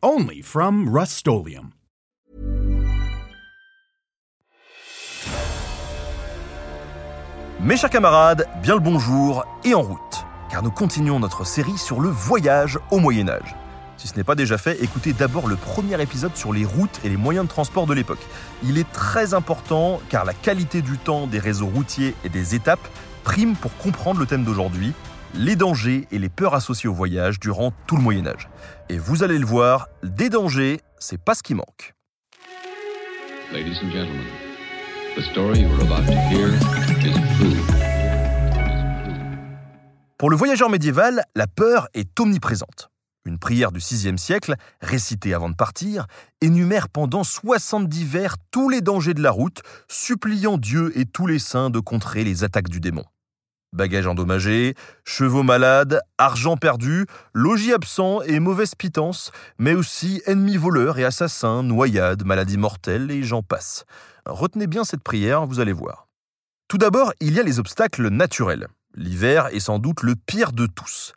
Only from Rust Mes chers camarades, bien le bonjour et en route, car nous continuons notre série sur le voyage au Moyen Âge. Si ce n'est pas déjà fait, écoutez d'abord le premier épisode sur les routes et les moyens de transport de l'époque. Il est très important car la qualité du temps des réseaux routiers et des étapes prime pour comprendre le thème d'aujourd'hui, les dangers et les peurs associées au voyage durant tout le Moyen Âge. Et vous allez le voir, des dangers, c'est pas ce qui manque. Ladies and gentlemen, the story you are about to hear is true. Pour le voyageur médiéval, la peur est omniprésente. Une prière du VIe siècle, récitée avant de partir, énumère pendant 70 vers tous les dangers de la route, suppliant Dieu et tous les saints de contrer les attaques du démon. Bagages endommagés, chevaux malades, argent perdu, logis absent et mauvaise pitance, mais aussi ennemis voleurs et assassins, noyades, maladies mortelles et j'en passe. Retenez bien cette prière, vous allez voir. Tout d'abord, il y a les obstacles naturels. L'hiver est sans doute le pire de tous.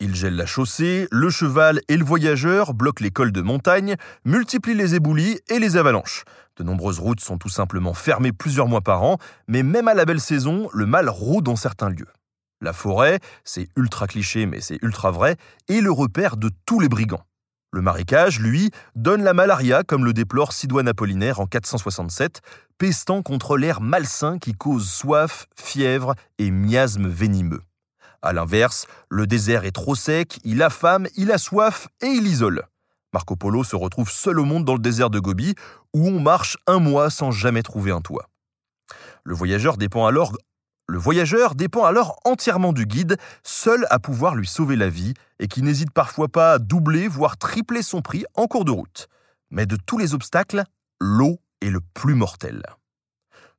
Il gèle la chaussée, le cheval et le voyageur bloquent les cols de montagne, multiplient les éboulis et les avalanches. De nombreuses routes sont tout simplement fermées plusieurs mois par an, mais même à la belle saison, le mal rôde dans certains lieux. La forêt, c'est ultra cliché mais c'est ultra vrai, est le repère de tous les brigands. Le marécage, lui, donne la malaria comme le déplore Sidoine Apollinaire en 467, pestant contre l'air malsain qui cause soif, fièvre et miasmes venimeux. A l'inverse, le désert est trop sec, il affame, il a soif et il isole. Marco Polo se retrouve seul au monde dans le désert de Gobi, où on marche un mois sans jamais trouver un toit. Le voyageur dépend alors, le voyageur dépend alors entièrement du guide, seul à pouvoir lui sauver la vie, et qui n'hésite parfois pas à doubler, voire tripler son prix en cours de route. Mais de tous les obstacles, l'eau est le plus mortel.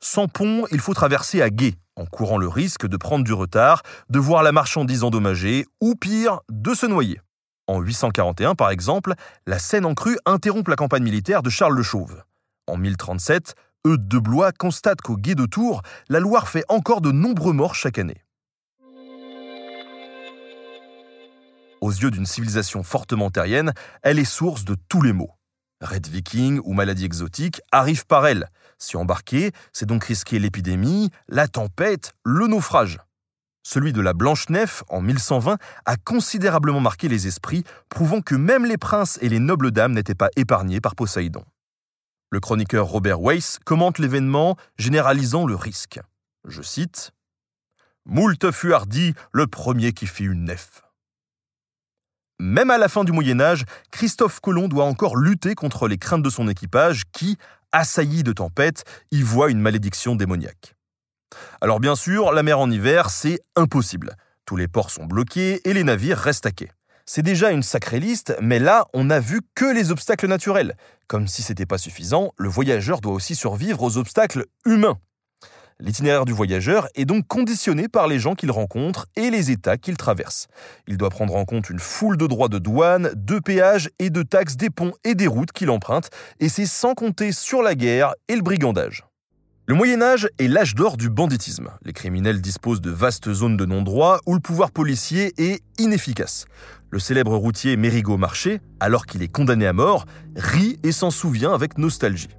Sans pont, il faut traverser à gué, en courant le risque de prendre du retard, de voir la marchandise endommagée, ou pire, de se noyer. En 841, par exemple, la Seine en crue interrompt la campagne militaire de Charles le Chauve. En 1037, Eudes de Blois constate qu'au Gué de Tours, la Loire fait encore de nombreux morts chaque année. Aux yeux d'une civilisation fortement terrienne, elle est source de tous les maux. Red viking ou maladie exotique arrivent par elle. Si embarquer, c'est donc risquer l'épidémie, la tempête, le naufrage. Celui de la Blanche-Nef, en 1120, a considérablement marqué les esprits, prouvant que même les princes et les nobles dames n'étaient pas épargnés par Poséidon. Le chroniqueur Robert Weiss commente l'événement, généralisant le risque. Je cite Moult fut hardi, le premier qui fit une nef. Même à la fin du Moyen Âge, Christophe Colomb doit encore lutter contre les craintes de son équipage qui, assailli de tempêtes, y voit une malédiction démoniaque. Alors bien sûr, la mer en hiver, c'est impossible. Tous les ports sont bloqués et les navires restent à. C'est déjà une sacrée liste, mais là, on n'a vu que les obstacles naturels. Comme si c'était pas suffisant, le voyageur doit aussi survivre aux obstacles humains. L'itinéraire du voyageur est donc conditionné par les gens qu'il rencontre et les États qu'il traverse. Il doit prendre en compte une foule de droits de douane, de péages et de taxes des ponts et des routes qu'il emprunte, et c'est sans compter sur la guerre et le brigandage. Le Moyen Âge est l'âge d'or du banditisme. Les criminels disposent de vastes zones de non-droit où le pouvoir policier est inefficace. Le célèbre routier Mérigot Marché, alors qu'il est condamné à mort, rit et s'en souvient avec nostalgie.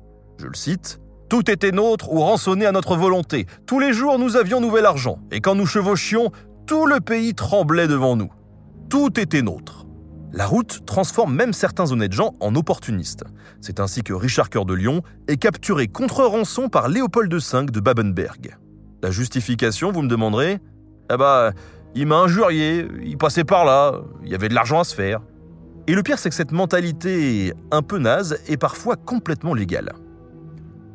Je le cite tout était nôtre ou rançonné à notre volonté. Tous les jours, nous avions nouvel argent. Et quand nous chevauchions, tout le pays tremblait devant nous. Tout était nôtre. La route transforme même certains honnêtes gens en opportunistes. C'est ainsi que Richard Cœur de Lion est capturé contre rançon par Léopold V de Babenberg. La justification, vous me demanderez? Eh bah, il m'a injurié, il passait par là, il y avait de l'argent à se faire. Et le pire, c'est que cette mentalité un peu naze est parfois complètement légale.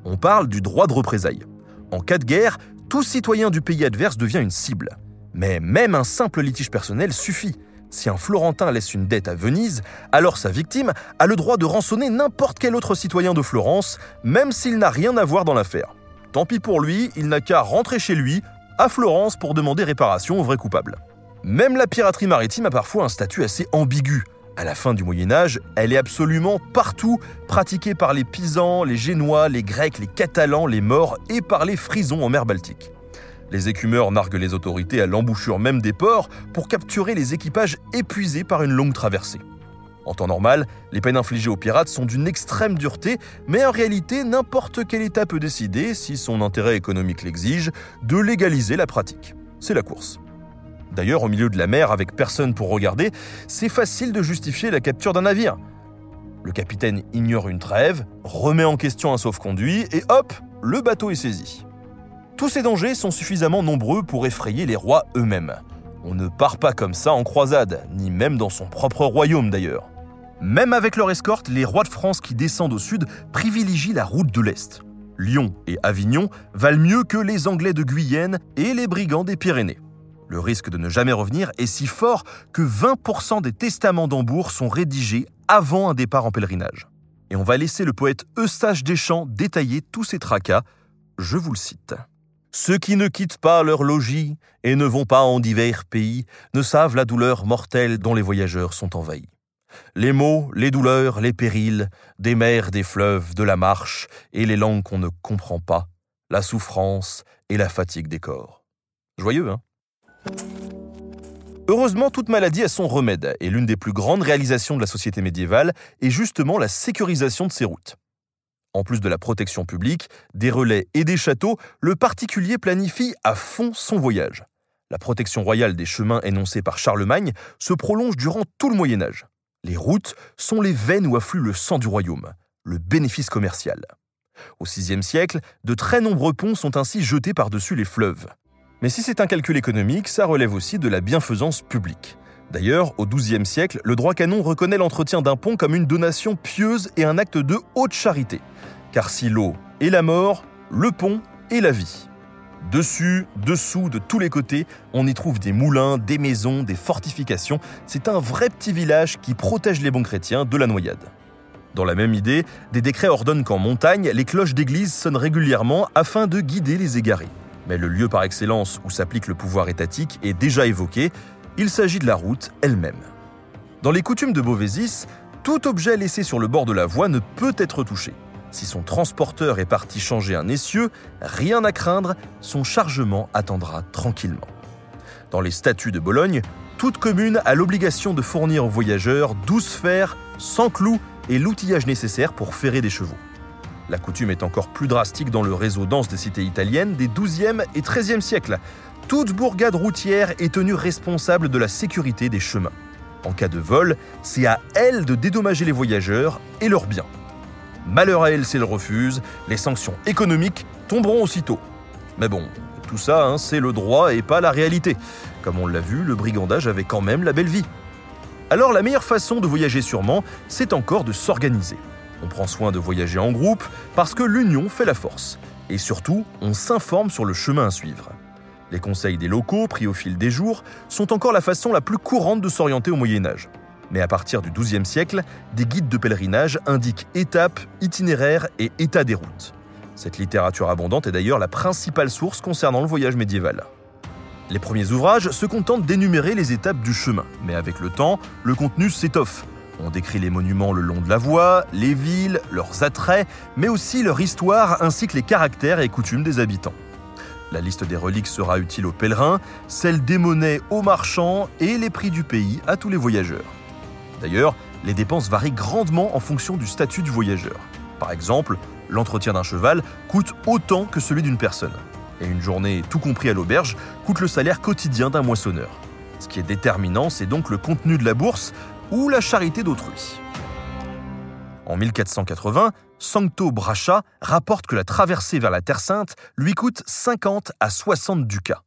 On parle du droit de représailles. En cas de guerre, tout citoyen du pays adverse devient une cible. Mais même un simple litige personnel suffit. Si un Florentin laisse une dette à Venise, alors sa victime a le droit de rançonner n'importe quel autre citoyen de Florence, même s'il n'a rien à voir dans l'affaire. Tant pis pour lui, il n'a qu'à rentrer chez lui, à Florence, pour demander réparation au vrai coupable. Même la piraterie maritime a parfois un statut assez ambigu. À la fin du Moyen Âge, elle est absolument partout, pratiquée par les Pisans, les Génois, les Grecs, les Catalans, les Maures et par les Frisons en mer Baltique. Les écumeurs narguent les autorités à l'embouchure même des ports pour capturer les équipages épuisés par une longue traversée. En temps normal, les peines infligées aux pirates sont d'une extrême dureté, mais en réalité, n'importe quel État peut décider, si son intérêt économique l'exige, de légaliser la pratique. C'est la course. D'ailleurs, au milieu de la mer, avec personne pour regarder, c'est facile de justifier la capture d'un navire. Le capitaine ignore une trêve, remet en question un sauf-conduit, et hop, le bateau est saisi. Tous ces dangers sont suffisamment nombreux pour effrayer les rois eux-mêmes. On ne part pas comme ça en croisade, ni même dans son propre royaume d'ailleurs. Même avec leur escorte, les rois de France qui descendent au sud privilégient la route de l'Est. Lyon et Avignon valent mieux que les Anglais de Guyenne et les brigands des Pyrénées. Le risque de ne jamais revenir est si fort que 20% des testaments d'Hambourg sont rédigés avant un départ en pèlerinage. Et on va laisser le poète Eustache Deschamps détailler tous ces tracas. Je vous le cite. Ceux qui ne quittent pas leur logis et ne vont pas en divers pays ne savent la douleur mortelle dont les voyageurs sont envahis. Les maux, les douleurs, les périls, des mers, des fleuves, de la marche et les langues qu'on ne comprend pas, la souffrance et la fatigue des corps. Joyeux, hein? Heureusement, toute maladie a son remède, et l'une des plus grandes réalisations de la société médiévale est justement la sécurisation de ses routes. En plus de la protection publique, des relais et des châteaux, le particulier planifie à fond son voyage. La protection royale des chemins énoncés par Charlemagne se prolonge durant tout le Moyen Âge. Les routes sont les veines où afflue le sang du royaume, le bénéfice commercial. Au VIe siècle, de très nombreux ponts sont ainsi jetés par-dessus les fleuves. Mais si c'est un calcul économique, ça relève aussi de la bienfaisance publique. D'ailleurs, au XIIe siècle, le droit canon reconnaît l'entretien d'un pont comme une donation pieuse et un acte de haute charité. Car si l'eau est la mort, le pont est la vie. Dessus, dessous, de tous les côtés, on y trouve des moulins, des maisons, des fortifications. C'est un vrai petit village qui protège les bons chrétiens de la noyade. Dans la même idée, des décrets ordonnent qu'en montagne, les cloches d'église sonnent régulièrement afin de guider les égarés. Mais le lieu par excellence où s'applique le pouvoir étatique est déjà évoqué, il s'agit de la route elle-même. Dans les coutumes de Beauvaisis, tout objet laissé sur le bord de la voie ne peut être touché. Si son transporteur est parti changer un essieu, rien à craindre, son chargement attendra tranquillement. Dans les statuts de Bologne, toute commune a l'obligation de fournir aux voyageurs 12 fers, 100 clous et l'outillage nécessaire pour ferrer des chevaux. La coutume est encore plus drastique dans le réseau dense des cités italiennes des 12e et 13e siècles, toute bourgade routière est tenue responsable de la sécurité des chemins. En cas de vol, c'est à elle de dédommager les voyageurs et leurs biens. Malheur à elle si refuse, les sanctions économiques tomberont aussitôt. Mais bon, tout ça, hein, c'est le droit et pas la réalité. Comme on l'a vu, le brigandage avait quand même la belle vie. Alors la meilleure façon de voyager sûrement, c'est encore de s'organiser. On prend soin de voyager en groupe parce que l'union fait la force. Et surtout, on s'informe sur le chemin à suivre. Les conseils des locaux, pris au fil des jours, sont encore la façon la plus courante de s'orienter au Moyen Âge. Mais à partir du XIIe siècle, des guides de pèlerinage indiquent étapes, itinéraires et état des routes. Cette littérature abondante est d'ailleurs la principale source concernant le voyage médiéval. Les premiers ouvrages se contentent d'énumérer les étapes du chemin, mais avec le temps, le contenu s'étoffe. On décrit les monuments le long de la voie, les villes, leurs attraits, mais aussi leur histoire ainsi que les caractères et coutumes des habitants. La liste des reliques sera utile aux pèlerins, celle des monnaies aux marchands et les prix du pays à tous les voyageurs. D'ailleurs, les dépenses varient grandement en fonction du statut du voyageur. Par exemple, l'entretien d'un cheval coûte autant que celui d'une personne. Et une journée, tout compris à l'auberge, coûte le salaire quotidien d'un moissonneur. Ce qui est déterminant, c'est donc le contenu de la bourse ou la charité d'autrui. En 1480, Sancto Bracha rapporte que la traversée vers la Terre Sainte lui coûte 50 à 60 ducats.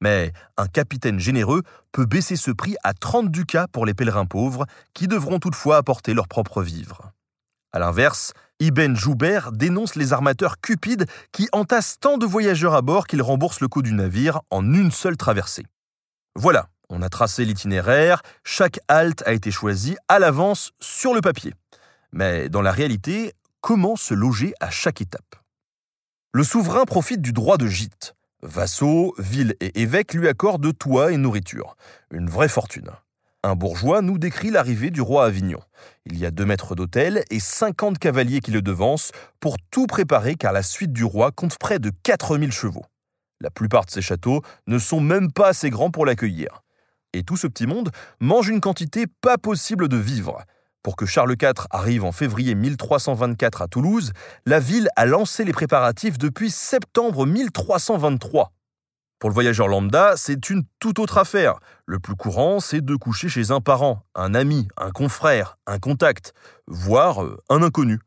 Mais un capitaine généreux peut baisser ce prix à 30 ducats pour les pèlerins pauvres, qui devront toutefois apporter leurs propres vivres. A l'inverse, Ibn Joubert dénonce les armateurs cupides qui entassent tant de voyageurs à bord qu'ils remboursent le coût du navire en une seule traversée. Voilà, On a tracé l'itinéraire, chaque halte a été choisie à l'avance sur le papier. Mais dans la réalité, comment se loger à chaque étape? Le souverain profite du droit de gîte. Vassaux, villes et évêques lui accordent toit et nourriture. Une vraie fortune. Un bourgeois nous décrit l'arrivée du roi à Avignon. Il y a deux maîtres d'hôtel et 50 cavaliers qui le devancent pour tout préparer car la suite du roi compte près de 4000 chevaux. La plupart de ces châteaux ne sont même pas assez grands pour l'accueillir. Et tout ce petit monde mange une quantité pas possible de vivres. Pour que Charles IV arrive en février 1324 à Toulouse, la ville a lancé les préparatifs depuis septembre 1323. Pour le voyageur lambda, c'est une toute autre affaire. Le plus courant, c'est de coucher chez un parent, un ami, un confrère, un contact, voire euh, un inconnu.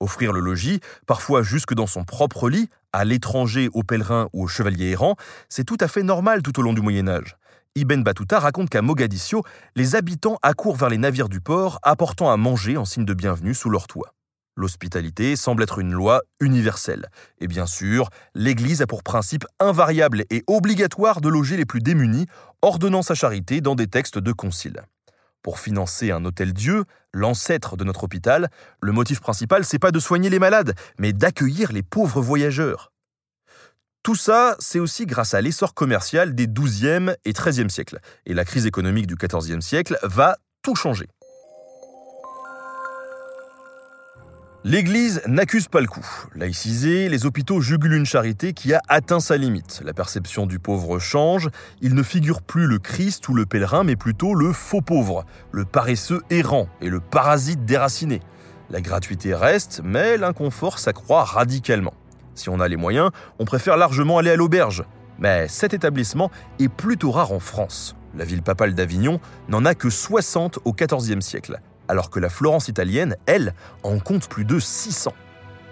Offrir le logis, parfois jusque dans son propre lit, à l'étranger, aux pèlerins ou aux chevaliers errants, c'est tout à fait normal tout au long du Moyen Âge. Ibn Battuta raconte qu'à Mogadiscio, les habitants accourent vers les navires du port, apportant à manger en signe de bienvenue sous leur toit. L'hospitalité semble être une loi universelle. Et bien sûr, l'Église a pour principe invariable et obligatoire de loger les plus démunis, ordonnant sa charité dans des textes de concile. Pour financer un hôtel-dieu, l'ancêtre de notre hôpital, le motif principal, c'est pas de soigner les malades, mais d'accueillir les pauvres voyageurs. Tout ça, c'est aussi grâce à l'essor commercial des XIIe et XIIIe siècles. Et la crise économique du XIVe siècle va tout changer. L'Église n'accuse pas le coup. Laïcisé, les hôpitaux jugulent une charité qui a atteint sa limite. La perception du pauvre change. Il ne figure plus le Christ ou le pèlerin, mais plutôt le faux pauvre, le paresseux errant et le parasite déraciné. La gratuité reste, mais l'inconfort s'accroît radicalement. Si on a les moyens, on préfère largement aller à l'auberge. Mais cet établissement est plutôt rare en France. La ville papale d'Avignon n'en a que 60 au XIVe siècle alors que la Florence italienne, elle, en compte plus de 600.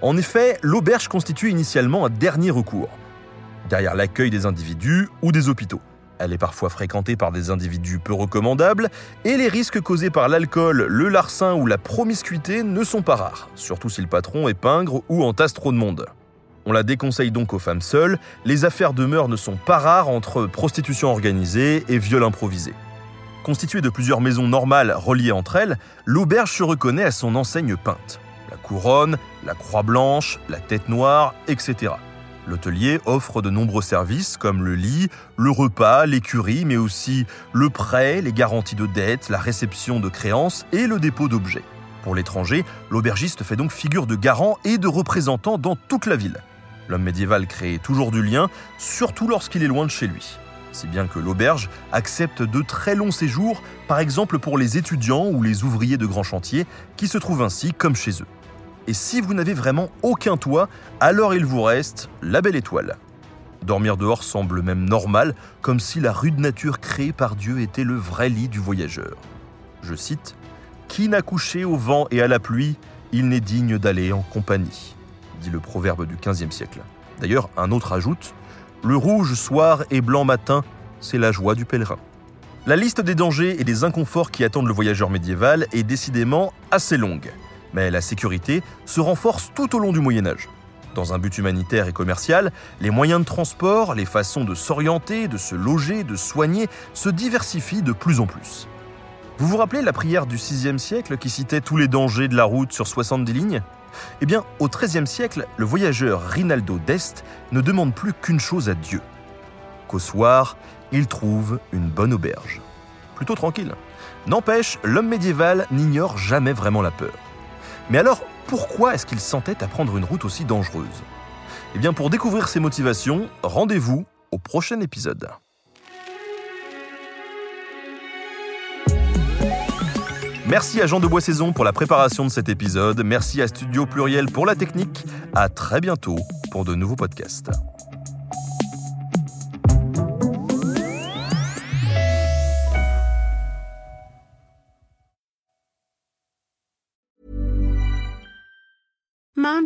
En effet, l'auberge constitue initialement un dernier recours, derrière l'accueil des individus ou des hôpitaux. Elle est parfois fréquentée par des individus peu recommandables, et les risques causés par l'alcool, le larcin ou la promiscuité ne sont pas rares, surtout si le patron est pingre ou entasse trop de monde. On la déconseille donc aux femmes seules, les affaires de mœurs ne sont pas rares entre prostitution organisée et viol improvisé. Constituée de plusieurs maisons normales reliées entre elles, l'auberge se reconnaît à son enseigne peinte. La couronne, la croix blanche, la tête noire, etc. L'hôtelier offre de nombreux services comme le lit, le repas, l'écurie, mais aussi le prêt, les garanties de dette, la réception de créances et le dépôt d'objets. Pour l'étranger, l'aubergiste fait donc figure de garant et de représentant dans toute la ville. L'homme médiéval crée toujours du lien, surtout lorsqu'il est loin de chez lui si bien que l'auberge accepte de très longs séjours, par exemple pour les étudiants ou les ouvriers de grands chantiers, qui se trouvent ainsi comme chez eux. Et si vous n'avez vraiment aucun toit, alors il vous reste la belle étoile. Dormir dehors semble même normal, comme si la rude nature créée par Dieu était le vrai lit du voyageur. Je cite Qui n'a couché au vent et à la pluie, il n'est digne d'aller en compagnie, dit le proverbe du XVe siècle. D'ailleurs, un autre ajoute le rouge soir et blanc matin, c'est la joie du pèlerin. La liste des dangers et des inconforts qui attendent le voyageur médiéval est décidément assez longue, mais la sécurité se renforce tout au long du Moyen Âge. Dans un but humanitaire et commercial, les moyens de transport, les façons de s'orienter, de se loger, de soigner se diversifient de plus en plus. Vous vous rappelez la prière du VIe siècle qui citait tous les dangers de la route sur 70 lignes? Eh bien, au XIIIe siècle, le voyageur Rinaldo d'Este ne demande plus qu'une chose à Dieu qu'au soir, il trouve une bonne auberge. Plutôt tranquille. N'empêche, l'homme médiéval n'ignore jamais vraiment la peur. Mais alors, pourquoi est-ce qu'il s'entête à prendre une route aussi dangereuse? Eh bien, pour découvrir ses motivations, rendez-vous au prochain épisode. Merci à Jean de Boissaison pour la préparation de cet épisode. Merci à Studio Pluriel pour la technique. À très bientôt pour de nouveaux podcasts.